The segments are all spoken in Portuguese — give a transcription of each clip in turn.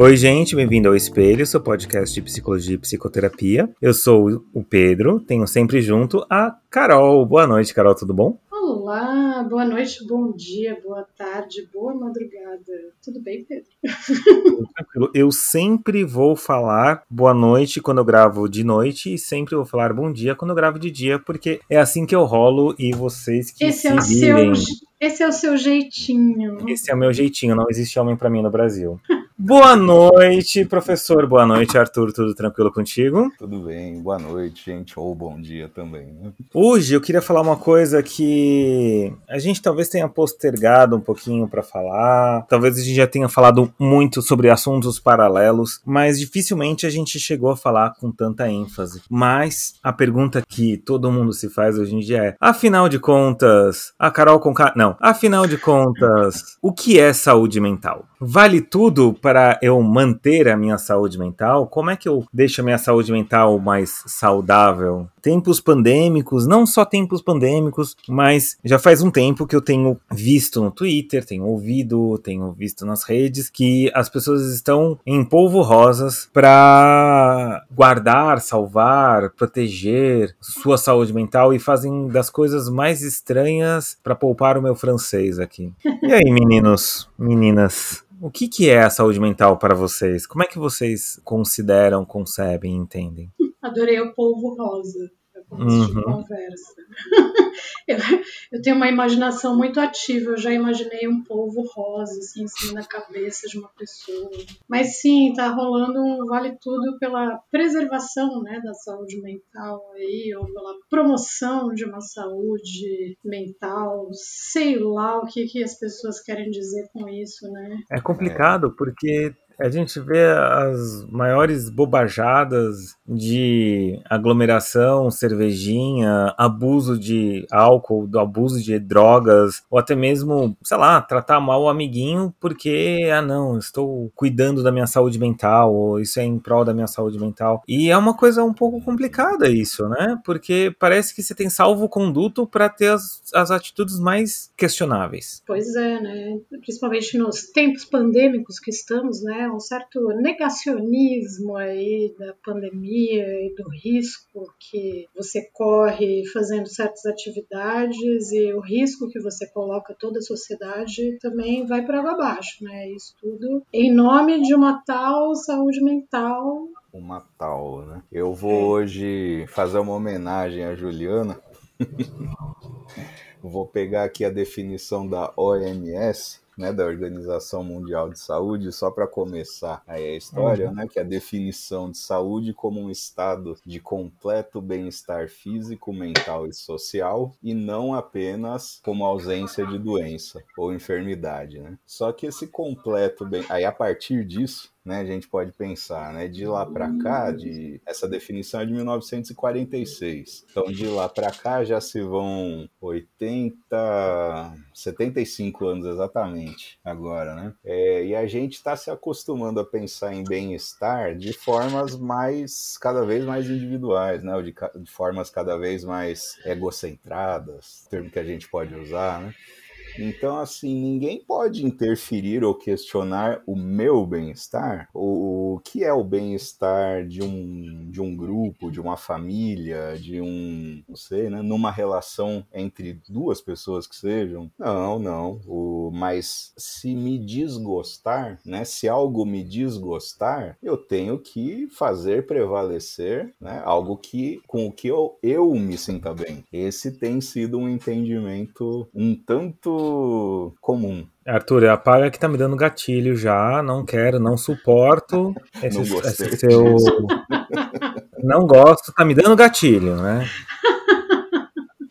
Oi, gente, bem-vindo ao Espelho, seu podcast de psicologia e psicoterapia. Eu sou o Pedro, tenho sempre junto a Carol. Boa noite, Carol, tudo bom? Olá, boa noite, bom dia, boa tarde, boa madrugada. Tudo bem, Pedro? Tranquilo. Eu sempre vou falar boa noite quando eu gravo de noite e sempre vou falar bom dia quando eu gravo de dia, porque é assim que eu rolo e vocês que esse se é o virem. seu, esse é o seu jeitinho. Esse é o meu jeitinho, não existe homem pra mim no Brasil. Boa noite, professor. Boa noite, Arthur. Tudo tranquilo contigo? Tudo bem, boa noite, gente, ou bom dia também. Né? Hoje eu queria falar uma coisa que a gente talvez tenha postergado um pouquinho para falar. Talvez a gente já tenha falado muito sobre assuntos paralelos, mas dificilmente a gente chegou a falar com tanta ênfase. Mas a pergunta que todo mundo se faz hoje em dia é: afinal de contas, a Carol com não, afinal de contas, o que é saúde mental? Vale tudo para eu manter a minha saúde mental? Como é que eu deixo a minha saúde mental mais saudável? Tempos pandêmicos, não só tempos pandêmicos, mas já faz um tempo que eu tenho visto no Twitter, tenho ouvido, tenho visto nas redes que as pessoas estão em polvo rosas para guardar, salvar, proteger sua saúde mental e fazem das coisas mais estranhas para poupar o meu francês aqui. E aí, meninos, meninas? O que, que é a saúde mental para vocês? Como é que vocês consideram, concebem, entendem? Adorei o polvo rosa começo de Uhum. conversa. eu, eu tenho uma imaginação muito ativa, eu já imaginei um polvo rosa assim, em cima da cabeça de uma pessoa. Mas sim, tá rolando um vale tudo pela preservação né, da saúde mental aí, ou pela promoção de uma saúde mental, sei lá o que, que as pessoas querem dizer com isso, né? É complicado porque a gente vê as maiores bobajadas de aglomeração, cervejinha, abuso de álcool, do abuso de drogas, ou até mesmo, sei lá, tratar mal o amiguinho porque, ah não, estou cuidando da minha saúde mental, ou isso é em prol da minha saúde mental. E é uma coisa um pouco complicada isso, né? Porque parece que você tem salvo-conduto para ter as, as atitudes mais questionáveis. Pois é, né? Principalmente nos tempos pandêmicos que estamos, né? Um certo negacionismo aí da pandemia e do risco que você corre fazendo certas atividades e o risco que você coloca toda a sociedade também vai para água abaixo, né? Isso tudo em nome de uma tal saúde mental. Uma tal, né? Eu É. vou hoje fazer uma homenagem à Juliana. vou pegar aqui a definição da OMS, né, da Organização Mundial de Saúde, só para começar a história, Uhum. né, que é a definição de saúde como um estado de completo bem-estar físico, mental e social, e não apenas como ausência de doença ou enfermidade, né? Só que esse completo bem, aí a partir disso né, a gente pode pensar, né, de lá para cá, de essa definição é de 1946. Então, de lá para cá já se vão 80, 75 anos exatamente agora, né? É, e a gente está se acostumando a pensar em bem-estar de formas mais, cada vez mais individuais, né? Ou de, de formas cada vez mais egocentradas, termo que a gente pode usar, né? Então, assim, ninguém pode interferir ou questionar o meu bem-estar. O, o que é o bem-estar de um, de um grupo, de uma família, de um, não sei, né, numa relação entre duas pessoas que sejam? Não, não. O, mas se me desgostar, né, se algo me desgostar, eu tenho que fazer prevalecer, né, algo que com o que eu, eu me sinta bem. Esse tem sido um entendimento um tanto comum. Arthur, apaga que tá me dando gatilho já, não quero, não suporto esse, Não esse seu. Não gosto, tá me dando gatilho, né?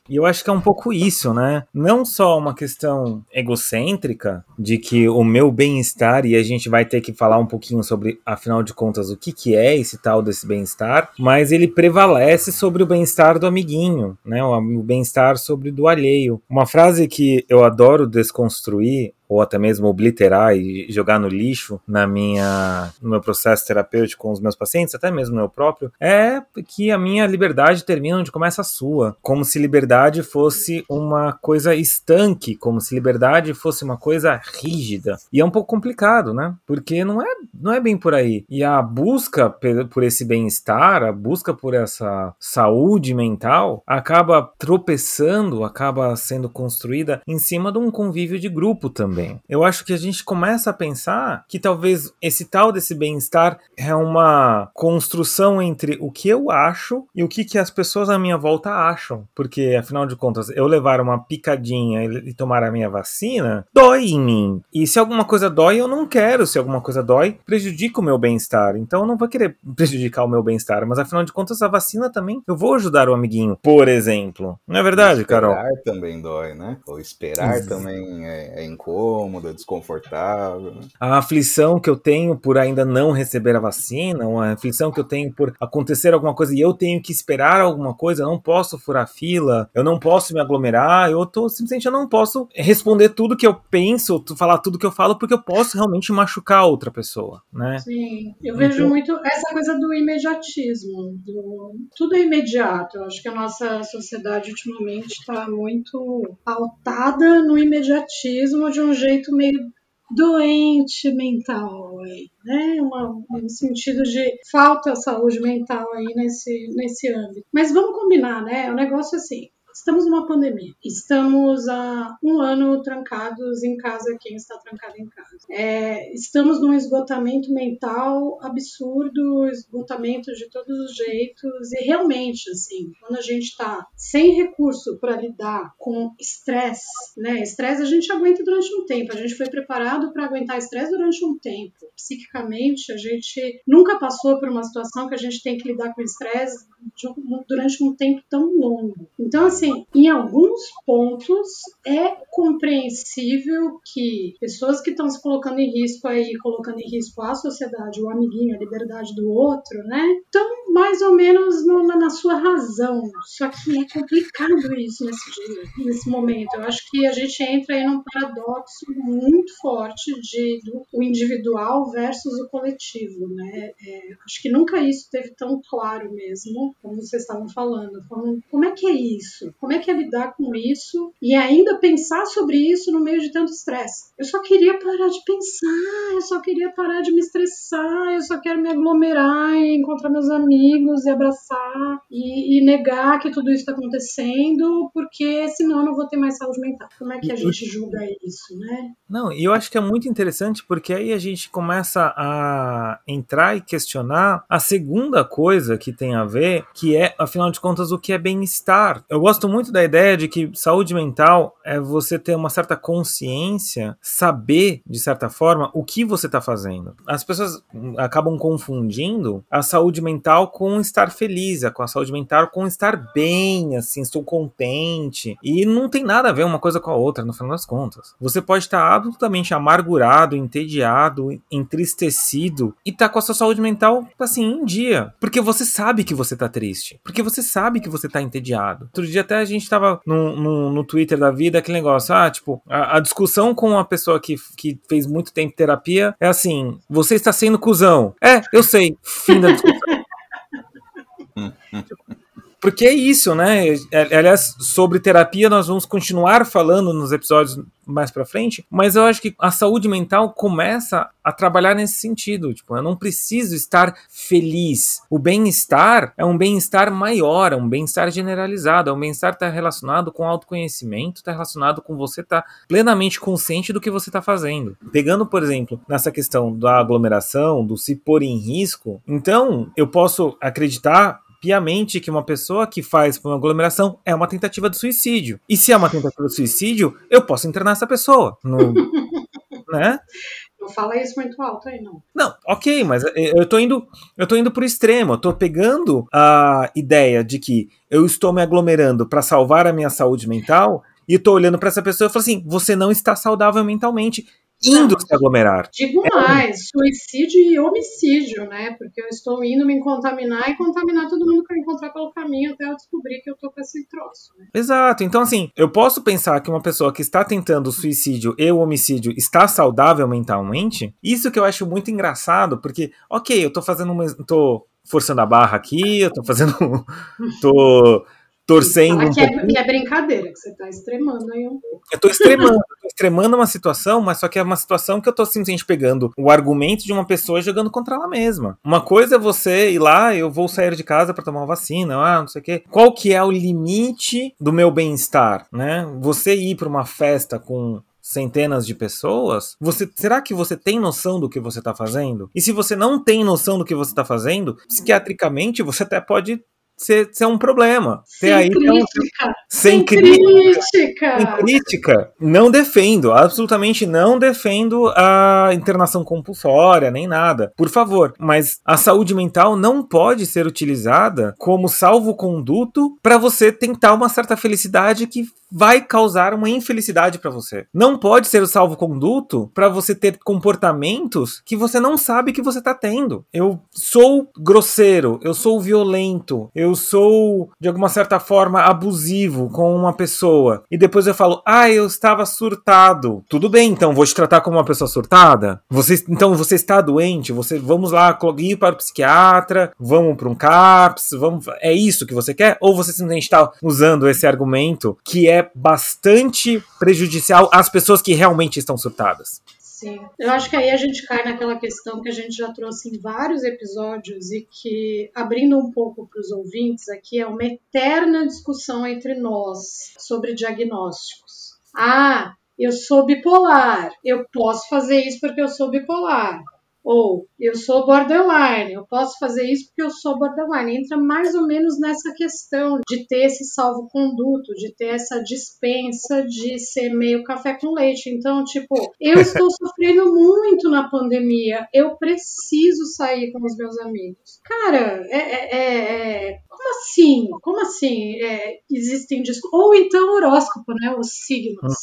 E eu acho que é um pouco isso, né? Não só uma questão egocêntrica de que o meu bem-estar, e a gente vai ter que falar um pouquinho sobre, afinal de contas, o que, que é esse tal desse bem-estar, mas ele prevalece sobre o bem-estar do amiguinho, né? O bem-estar sobre do alheio. Uma frase que eu adoro desconstruir ou até mesmo obliterar e jogar no lixo na minha, no meu processo terapêutico com os meus pacientes, até mesmo no meu próprio, é que a minha liberdade termina onde começa a sua. Como se liberdade fosse uma coisa estanque, como se liberdade fosse uma coisa rígida. E é um pouco complicado, né? Porque não é não é bem por aí. E a busca por esse bem-estar, a busca por essa saúde mental, acaba tropeçando, acaba sendo construída em cima de um convívio de grupo também. Eu acho que a gente começa a pensar que talvez esse tal desse bem-estar é uma construção entre o que eu acho e o que, que as pessoas à minha volta acham. Porque, afinal de contas, eu levar uma picadinha e tomar a minha vacina dói em mim. E se alguma coisa dói, eu não quero. Se alguma coisa dói, prejudica o meu bem-estar. Então eu não vou querer prejudicar o meu bem-estar. Mas afinal de contas, a vacina também eu vou ajudar o amiguinho, por exemplo. Não é verdade, esperar Carol? Esperar também dói, né? Ou esperar também é, é incômodo, é desconfortável. Né? A aflição que eu tenho por ainda não receber a vacina, a aflição que eu tenho por acontecer alguma coisa e eu tenho que esperar alguma coisa, eu não posso furar fila, eu não posso me aglomerar, eu tô simplesmente eu não posso responder tudo que eu penso, falar tudo que eu falo, porque eu posso realmente machucar outra pessoa, né? Sim, eu então... vejo muito essa coisa do imediatismo, do... tudo é imediato. Eu acho que a nossa sociedade ultimamente está muito pautada no imediatismo de um jeito meio doente mental aí, né? Uma, um sentido de falta de saúde mental aí nesse, nesse âmbito. Mas vamos combinar, né? O negócio é assim, Estamos numa pandemia. Estamos há um ano trancados em casa, quem está trancado em casa. É, estamos num esgotamento mental absurdo, esgotamento de todos os jeitos. E realmente, assim, quando a gente está sem recurso para lidar com estresse, né? Estresse a gente aguenta durante um tempo. A gente foi preparado para aguentar estresse durante um tempo. Psiquicamente, a gente nunca passou por uma situação que a gente tem que lidar com estresse durante um tempo tão longo. Então, assim, assim, em alguns pontos é compreensível que pessoas que estão se colocando em risco aí, colocando em risco a sociedade, o amiguinho, a liberdade do outro, né? Estão mais ou menos no, na sua razão. Só que é complicado isso nesse dia, nesse momento. Eu acho que a gente entra aí num paradoxo muito forte de do, o individual versus o coletivo, né? É, acho que nunca isso teve tão claro mesmo, como vocês estavam falando. Como, como é que é isso? Como é que é lidar com isso e ainda pensar sobre isso no meio de tanto estresse? Eu só queria parar de pensar, eu só queria parar de me estressar, eu só quero me aglomerar e encontrar meus amigos e abraçar e, e negar que tudo isso está acontecendo, porque senão eu não vou ter mais saúde mental. Como é que a gente julga isso, né? Não, e eu acho que é muito interessante porque aí a gente começa a entrar e questionar a segunda coisa que tem a ver, que é, afinal de contas, o que é bem-estar. Eu gosto gosto muito da ideia de que saúde mental é você ter uma certa consciência, saber, de certa forma, o que você está fazendo. As pessoas acabam confundindo a saúde mental com estar feliz, com a saúde mental com estar bem, assim, estou contente. E não tem nada a ver uma coisa com a outra, no final das contas. Você pode estar absolutamente amargurado, entediado, entristecido e tá com a sua saúde mental, assim, em dia. Porque você sabe que você tá triste. Porque você sabe que você tá entediado. Outro dia até a gente tava no, no, no Twitter da vida, aquele negócio, ah, tipo, a, a, discussão com uma pessoa que, que fez muito tempo terapia é assim, você está sendo cuzão. É, eu sei, fim da discussão. Porque é isso, né? É, aliás, sobre terapia nós vamos continuar falando nos episódios mais para frente, mas eu acho que a saúde mental começa a trabalhar nesse sentido. Tipo, eu não preciso estar feliz. O bem-estar é um bem-estar maior, é um bem-estar generalizado, é um bem-estar que está relacionado com autoconhecimento, está relacionado com você estar tá plenamente consciente do que você está fazendo. Pegando, por exemplo, nessa questão da aglomeração, do se pôr em risco, então eu posso acreditar piamente que uma pessoa que faz uma aglomeração é uma tentativa de suicídio. E se é uma tentativa de suicídio, eu posso internar essa pessoa. No, né? Não fala isso muito alto aí, não. Não, ok, mas eu tô indo, eu tô indo pro extremo. Eu tô pegando a ideia de que eu estou me aglomerando para salvar a minha saúde mental e tô olhando para essa pessoa e falo assim: você não está saudável mentalmente indo não, se aglomerar. Digo é mais, suicídio e homicídio, né? Porque eu estou indo me contaminar e contaminar todo mundo que eu encontrar pelo caminho até eu descobrir que eu tô com esse troço. Né? Exato. Então, assim, eu posso pensar que uma pessoa que está tentando suicídio e o homicídio está saudável mentalmente. Isso que eu acho muito engraçado, porque, ok, eu tô fazendo uma. tô forçando a barra aqui, eu tô fazendo. tô torcendo. Um que, é, que, é, brincadeira, que você tá extremando aí um pouco. Eu tô extremando, tô extremando uma situação, mas só que é uma situação que eu tô simplesmente pegando o argumento de uma pessoa e jogando contra ela mesma. Uma coisa é você ir lá, eu vou sair de casa para tomar uma vacina, ah, não sei o quê. Qual que é o limite do meu bem-estar, né? Você ir para uma festa com centenas de pessoas, você será que você tem noção do que você está fazendo? E se você não tem noção do que você está fazendo, psiquiatricamente você até pode ser, ser um problema. Sem aí crítica. sem, Sem crítica. crítica. Sem crítica, não defendo, absolutamente não defendo a internação compulsória, nem nada, por favor. Mas a saúde mental não pode ser utilizada como salvo-conduto para você tentar uma certa felicidade que vai causar uma infelicidade para você. Não pode ser o salvo-conduto para você ter comportamentos que você não sabe que você tá tendo. Eu sou grosseiro, eu sou violento, eu sou de alguma certa forma abusivo com uma pessoa e depois eu falo: "Ah, eu estava surtado". Tudo bem, então vou te tratar como uma pessoa surtada? Você então você está doente, você vamos lá ir para o psiquiatra, vamos para um CAPS, vamos é isso que você quer ou você simplesmente está usando esse argumento que é bastante prejudicial às pessoas que realmente estão surtadas? Sim. Eu acho que aí a gente cai naquela questão que a gente já trouxe em vários episódios e que, abrindo um pouco para os ouvintes aqui, é uma eterna discussão entre nós sobre diagnósticos. Ah, eu sou bipolar, eu posso fazer isso porque eu sou bipolar. Ou eu sou borderline, eu posso fazer isso porque eu sou borderline. Entra mais ou menos nessa questão de ter esse salvo-conduto, de ter essa dispensa de ser meio café com leite. Então, tipo, eu estou sofrendo muito na pandemia, eu preciso sair com os meus amigos. Cara, é, é, é, é como assim? Assim? É, existem. Ou então horóscopo, né? Os signos.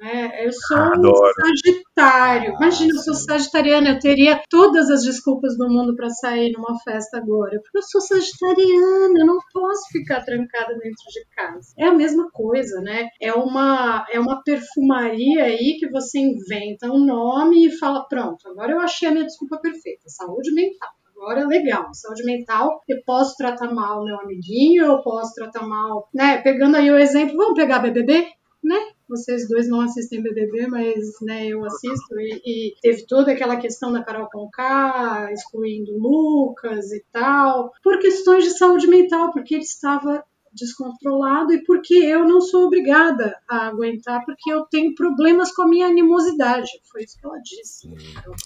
Né? Eu sou Adoro. um sagitário. Imagina, eu sou sagitariana, eu teria todas as desculpas do mundo para sair numa festa agora. Porque eu sou sagitariana, eu não posso ficar trancada dentro de casa. É a mesma coisa, né? É uma, é uma perfumaria aí que você inventa um nome e fala: pronto, agora eu achei a minha desculpa perfeita. Saúde mental agora legal, saúde mental, eu posso tratar mal meu amiguinho, eu posso tratar mal, né? Pegando aí o exemplo, vamos pegar BBB, né? Vocês dois não assistem BBB, mas né, eu assisto e, e teve toda aquela questão da Carol Conká, excluindo Lucas e tal, por questões de saúde mental, porque ele estava descontrolado e porque eu não sou obrigada a aguentar, porque eu tenho problemas com a minha animosidade. Foi isso que ela disse.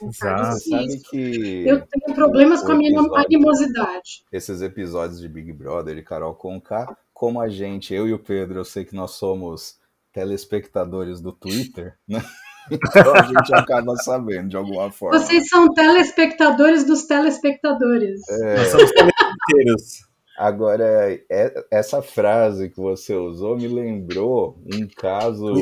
Exato. Sabe que Eu tenho problemas com a minha episódio- animosidade. esses episódios de Big Brother e Carol Conká, como a gente, eu e o Pedro, eu sei que nós somos telespectadores do Twitter, né? Então a gente acaba sabendo de alguma forma. Vocês são telespectadores dos telespectadores. Nós somos inteiros. Agora, é- essa frase que você usou me lembrou um caso,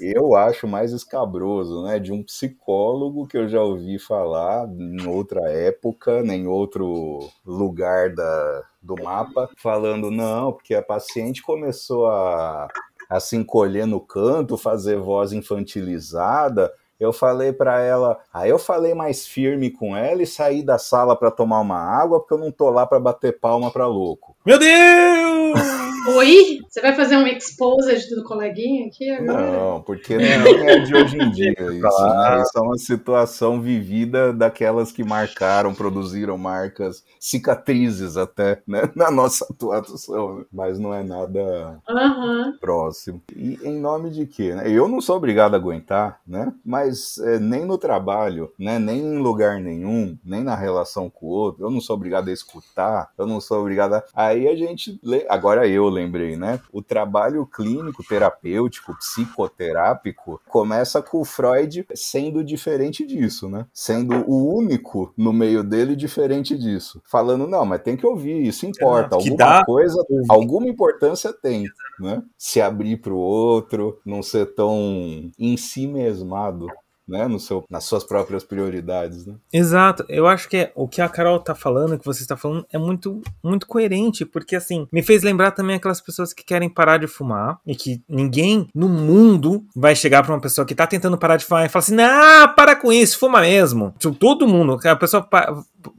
eu acho mais escabroso, né? De um psicólogo que eu já ouvi falar em outra época, em outro lugar da, do mapa, falando, não, porque a paciente começou a, a se encolher no canto, fazer voz infantilizada. Eu falei pra ela, aí eu falei mais firme com ela e saí da sala pra tomar uma água, porque eu não tô lá pra bater palma pra louco. Meu Deus! Oi? Você vai fazer um exposed do coleguinha aqui agora? Não, porque não é de hoje em dia. Isso, Claro. né? Isso é uma situação vivida daquelas que marcaram, produziram marcas, cicatrizes até, né? Na nossa atuação. Mas não é nada Aham. próximo. E em nome de quê? né? Eu não sou obrigado a aguentar, né? Mas é, nem no trabalho, né? Nem em lugar nenhum, nem na relação com o outro, eu não sou obrigado a escutar, eu não sou obrigado a... Aí a gente... lê- Agora eu lembrei, né? O trabalho clínico, terapêutico, psicoterápico começa com o Freud sendo diferente disso, né? Sendo o único no meio dele diferente disso. Falando, não, mas tem que ouvir, isso importa. Alguma dá- coisa, alguma importância tem, né? Se abrir para o outro, não ser tão em si mesmado, né? No seu, nas suas próprias prioridades, né? Exato, eu acho que é- o que a Carol tá falando, que você está falando, é muito, muito coerente, porque assim, me fez lembrar também aquelas pessoas que querem parar de fumar e que ninguém no mundo vai chegar pra uma pessoa que tá tentando parar de fumar e falar assim: não, para com isso, fuma mesmo. Tipo, todo mundo, a pessoa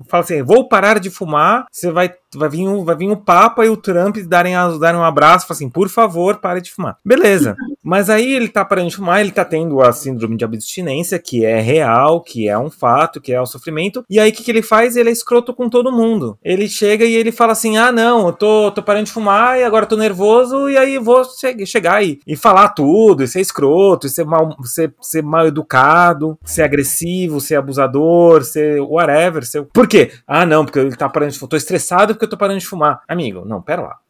fala assim: vou parar de fumar, você vai, vai, vir, o, vai vir o Papa e o Trump darem, darem um abraço falar assim: por favor, pare de fumar. Beleza. Mas aí ele tá parando de fumar, ele tá tendo a síndrome de abstinência, que é real, que é um fato, que é o sofrimento. E aí o que, que ele faz? Ele é escroto com todo mundo. Ele chega e ele fala assim: ah, não, eu tô, tô parando de fumar e agora tô nervoso, e aí vou che chegar e, e falar tudo, e ser escroto, e ser mal, ser, ser mal educado, ser agressivo, ser abusador, ser whatever. Ser... Por quê? Ah, não, porque ele tá parando de fumar. Tô estressado porque eu tô parando de fumar. Amigo, não, pera lá.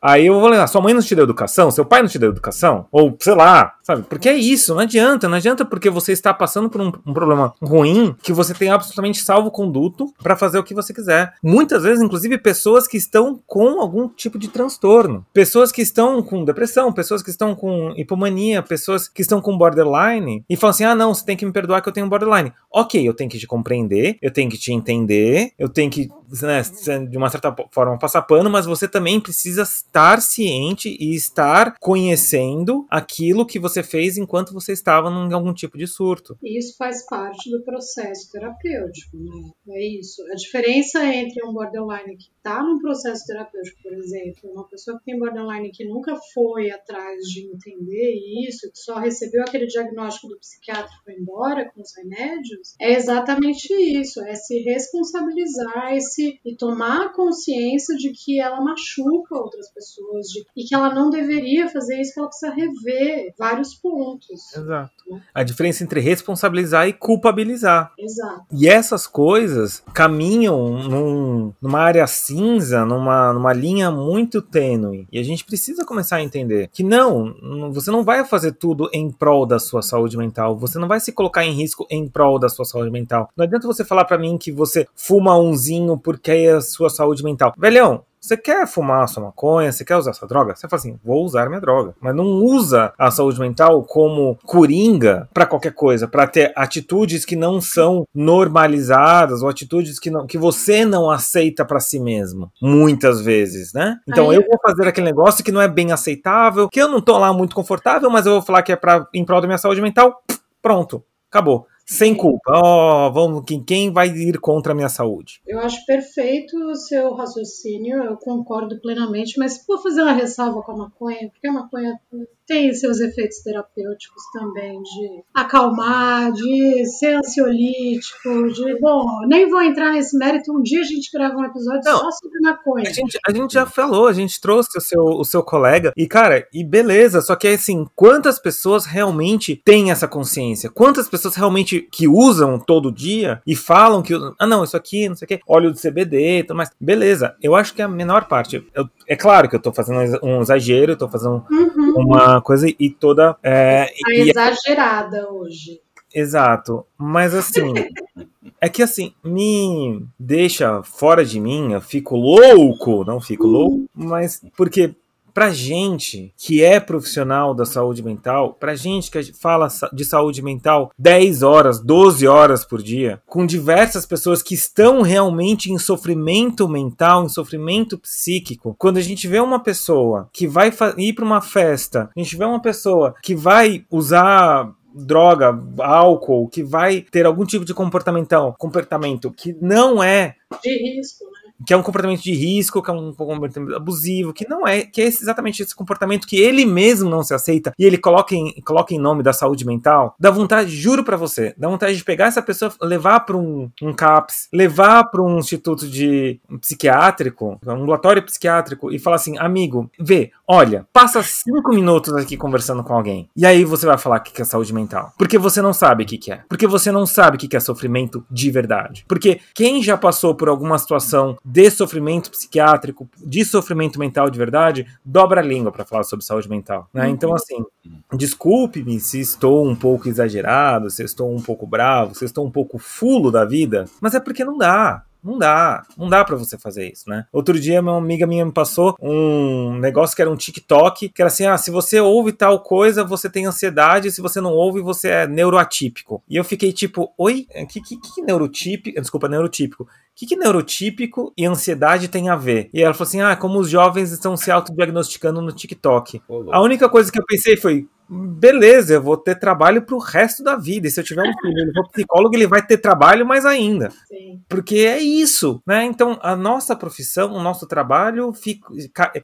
Aí eu vou lembrar, sua mãe não te deu educação, seu pai não te deu educação, ou sei lá, sabe? Porque é isso, não adianta, não adianta porque você está passando por um, um problema ruim que você tem absolutamente salvo conduto para fazer o que você quiser. Muitas vezes, inclusive, pessoas que estão com algum tipo de transtorno, pessoas que estão com depressão, pessoas que estão com hipomania, pessoas que estão com borderline e falam assim: ah, não, você tem que me perdoar que eu tenho borderline. Ok, eu tenho que te compreender, eu tenho que te entender, eu tenho que, né, de uma certa forma, passar pano, mas você também precisa estar ciente e estar conhecendo aquilo que você fez enquanto você estava em algum tipo de surto. Isso faz parte do processo terapêutico, né? É isso. A diferença entre um borderline que está num processo terapêutico, por exemplo, uma pessoa que tem borderline que nunca foi atrás de entender isso, que só recebeu aquele diagnóstico do psiquiatra e foi embora com os remédios, é exatamente isso, é se responsabilizar esse, e tomar consciência de que ela machuca outras pessoas de, e que ela não deveria fazer isso, que ela precisa rever vários pontos. Exato. Né? A diferença entre responsabilizar e culpabilizar. Exato. E essas coisas caminham num, numa área cinza, numa, numa linha muito tênue. E a gente precisa começar a entender que não, você não vai fazer tudo em prol da sua saúde mental, você não vai se colocar em risco em prol da sua saúde mental. Não adianta você falar para mim que você fuma umzinho porque é a sua saúde mental. Velhão, você quer fumar sua maconha, você quer usar essa droga? Você fala assim, vou usar minha droga. Mas não usa a saúde mental como coringa para qualquer coisa, para ter atitudes que não são normalizadas ou atitudes que, não, que você não aceita para si mesmo. Muitas vezes, né? Então Aí... eu vou fazer aquele negócio que não é bem aceitável, que eu não tô lá muito confortável, mas eu vou falar que é para em prol da minha saúde mental. Pronto, acabou sem culpa. Oh, vamos, quem, quem vai ir contra a minha saúde? Eu acho perfeito o seu raciocínio, eu concordo plenamente, mas vou fazer uma ressalva com a maconha, porque a maconha tem seus efeitos terapêuticos também, de acalmar, de ser ansiolítico, de. Bom, nem vou entrar nesse mérito. Um dia a gente grava um episódio Não, só sobre maconha. A gente, a gente já falou, a gente trouxe o seu, o seu colega, e cara, e beleza, só que assim, quantas pessoas realmente têm essa consciência? Quantas pessoas realmente que usam todo dia e falam que. Ah, não, isso aqui, não sei o quê, óleo de CBD, tudo mais. Beleza, eu acho que a menor parte. Eu, é claro que eu tô fazendo um exagero, eu tô fazendo uhum. uma coisa e toda. É, tá e, exagerada hoje. Exato. Mas assim. é que assim, me deixa fora de mim, eu fico louco, não fico louco, mas porque pra gente que é profissional da saúde mental, pra gente que fala de saúde mental 10 horas, 12 horas por dia, com diversas pessoas que estão realmente em sofrimento mental, em sofrimento psíquico, quando a gente vê uma pessoa que vai ir para uma festa, a gente vê uma pessoa que vai usar droga, álcool, que vai ter algum tipo de comportamental, comportamento que não é de risco, né? Que é um comportamento de risco, que é um comportamento abusivo, que não é, que é exatamente esse comportamento que ele mesmo não se aceita e ele coloca em, coloca em nome da saúde mental, dá vontade, juro para você, dá vontade de pegar essa pessoa, levar para um, um CAPS, levar para um instituto de um psiquiátrico, um ambulatório psiquiátrico e falar assim, amigo, vê, olha, passa cinco minutos aqui conversando com alguém e aí você vai falar o que é saúde mental, porque você não sabe o que é, porque você não sabe o que é sofrimento de verdade, porque quem já passou por alguma situação de sofrimento psiquiátrico, de sofrimento mental de verdade, dobra a língua para falar sobre saúde mental. Né? Uhum. Então, assim, desculpe-me se estou um pouco exagerado, se estou um pouco bravo, se estou um pouco fulo da vida, mas é porque não dá. Não dá, não dá para você fazer isso, né? Outro dia, uma amiga minha me passou um negócio que era um TikTok, que era assim: ah, se você ouve tal coisa, você tem ansiedade, se você não ouve, você é neuroatípico. E eu fiquei tipo, oi? Que, que, que neurotípico? Desculpa, neurotípico. O que, que neurotípico e ansiedade tem a ver? E ela falou assim: ah, como os jovens estão se autodiagnosticando no TikTok. a única coisa que eu pensei foi: beleza, eu vou ter trabalho pro resto da vida. E se eu tiver um filho, ele for psicólogo, ele vai ter trabalho mais ainda. Sim. Porque é isso, né? Então, a nossa profissão, o nosso trabalho fico,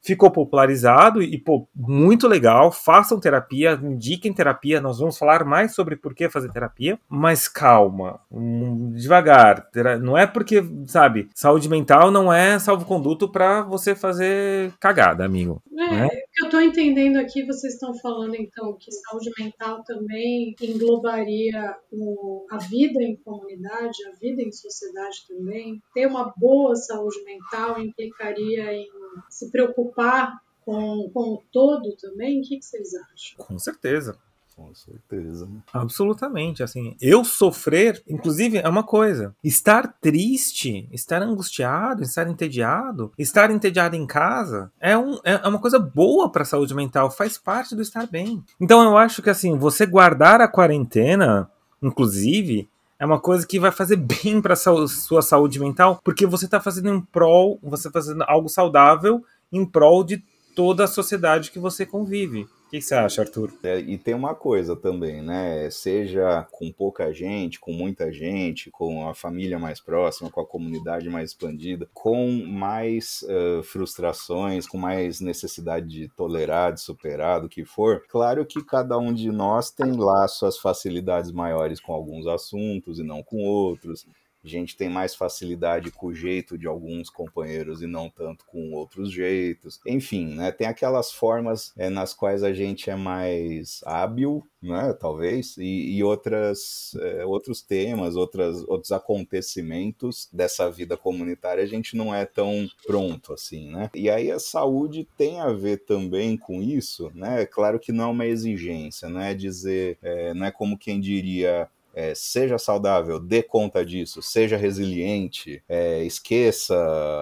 ficou popularizado e, pô, muito legal. Façam terapia, indiquem terapia. Nós vamos falar mais sobre por que fazer terapia. Mas calma, hum, devagar. Não é porque, sabe, saúde mental não é salvo-conduto pra você fazer cagada, amigo. É, Né? o que eu estou entendendo aqui, vocês estão falando então que saúde mental também englobaria o- a vida em comunidade, a vida em sociedade também. Ter uma boa saúde mental implicaria em se preocupar com, com o todo também? O que, que vocês acham? Com certeza. Com certeza. né? Absolutamente, assim, eu sofrer, inclusive, é uma coisa. Estar triste, estar angustiado, estar entediado, estar entediado em casa é, um, é é uma coisa boa para a saúde mental, faz parte do estar bem. Então eu acho que assim, você guardar a quarentena, inclusive, é uma coisa que vai fazer bem para sua saúde mental, porque você está fazendo em prol, você tá fazendo algo saudável em prol de toda a sociedade que você convive. Que, você acha, Arthur? É, e tem uma coisa também, né? Seja com pouca gente, com muita gente, com a família mais próxima, com a comunidade mais expandida, com mais eh, frustrações, com mais necessidade de tolerar, de superar, do que for. Claro que cada um de nós tem lá suas facilidades maiores com alguns assuntos e não com outros. A gente tem mais facilidade com o jeito de alguns companheiros e não tanto com outros jeitos. Enfim, né, tem aquelas formas é, nas quais a gente é mais hábil, né, talvez, e, e outras, é, outros temas, outras, outros acontecimentos dessa vida comunitária a gente não é tão pronto assim, né? E aí a saúde tem a ver também com isso, né? Claro que não é uma exigência, não é dizer, é, não é como quem diria é, seja saudável, dê conta disso, seja resiliente, é, esqueça,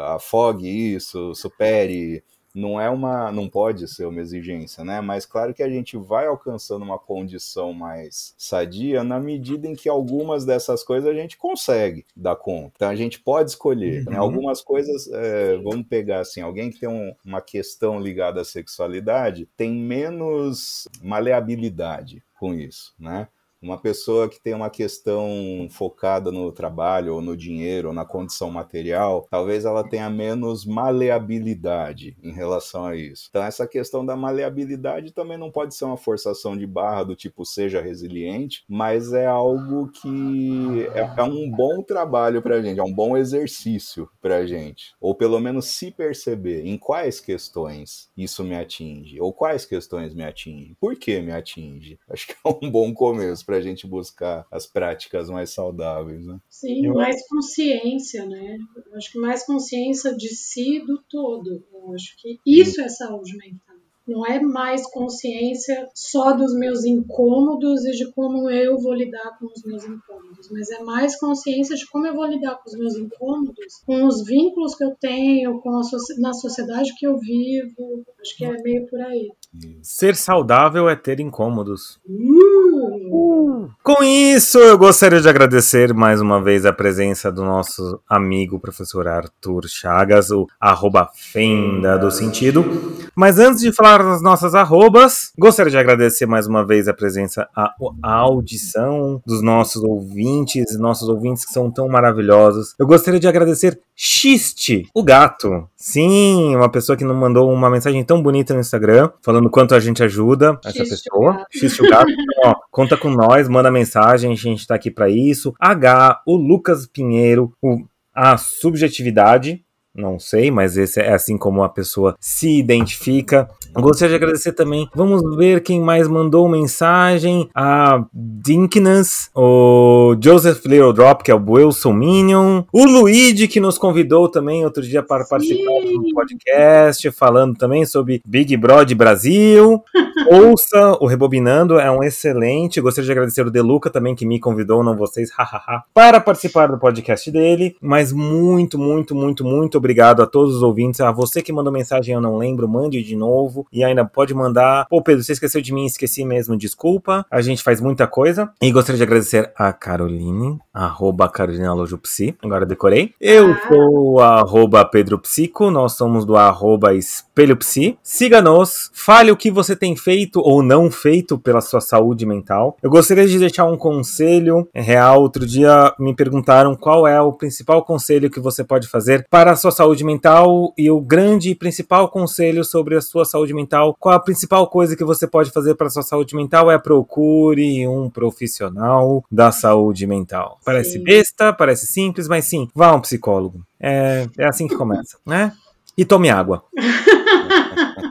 afogue isso, supere. Não é uma, não pode ser uma exigência, né? Mas claro que a gente vai alcançando uma condição mais sadia na medida em que algumas dessas coisas a gente consegue dar conta. Então a gente pode escolher. Né? Uhum. Algumas coisas, é, vamos pegar assim, alguém que tem um- uma questão ligada à sexualidade tem menos maleabilidade com isso, né? Uma pessoa que tem uma questão focada no trabalho, ou no dinheiro, ou na condição material, talvez ela tenha menos maleabilidade em relação a isso. Então, essa questão da maleabilidade também não pode ser uma forçação de barra do tipo seja resiliente, mas é algo que é, é um bom trabalho pra gente, é um bom exercício pra gente. Ou pelo menos se perceber em quais questões isso me atinge, ou quais questões me atingem, por que me atinge. Acho que é um bom começo para a gente buscar as práticas mais saudáveis, né? Sim, Eu- mais consciência, né? Eu acho que mais consciência de si e do todo. Eu acho que isso é saúde mental. Não é mais consciência só dos meus incômodos e de como eu vou lidar com os meus incômodos, mas é mais consciência de como eu vou lidar com os meus incômodos, com os vínculos que eu tenho, com a soci- na sociedade que eu vivo. Acho que é meio por aí. Ser saudável é ter incômodos. Uh! Com isso, eu gostaria de agradecer mais uma vez a presença do nosso amigo professor Arthur Chagas, o arroba Fenda do Sentido. Mas antes de falar das nossas arrobas, gostaria de agradecer mais uma vez a presença, a, a audição dos nossos ouvintes, nossos ouvintes que são tão maravilhosos. Eu gostaria de agradecer Xiste, o gato. Sim, uma pessoa que nos mandou uma mensagem tão bonita no Instagram, falando quanto a gente ajuda essa Xiste, pessoa. Xiste, o gato. Então, ó, conta com nós, manda mensagem, a gente tá aqui pra isso. H, o Lucas Pinheiro, o, a subjetividade. Não sei, mas esse é assim como a pessoa se identifica. Gostaria de agradecer também. Vamos ver quem mais mandou mensagem. A Dinkness, o Joseph Little Drop, que é o Wilson Minion. O Luigi, que nos convidou também outro dia para participar do podcast, falando também sobre Big Brother Brasil. Ouça o Rebobinando, é um excelente. Gostaria de agradecer o Deluca também, que me convidou, não vocês, hahaha, para participar do podcast dele. Mas muito, muito, muito, muito obrigado a todos os ouvintes. A você que mandou mensagem, eu não lembro, mande de novo. E ainda pode mandar. Pô, Pedro, você esqueceu de mim, esqueci mesmo, desculpa. A gente faz muita coisa. E gostaria de agradecer a Caroline arroba Carolina Lojupsi, agora decorei. Eu Ah. sou arroba Pedro Psico, nós somos do arroba Espelho Psi. Siga-nos, fale o que você tem feito ou não feito pela sua saúde mental. Eu gostaria de deixar um conselho real. Outro dia me perguntaram qual é o principal conselho que você pode fazer para a sua saúde mental e o grande e principal conselho sobre a sua saúde mental. Qual a principal coisa que você pode fazer para a sua saúde mental é procure um profissional da saúde mental. Parece Sim. besta, parece simples, mas sim, vá a um psicólogo. É, é assim que começa, né? E tome água.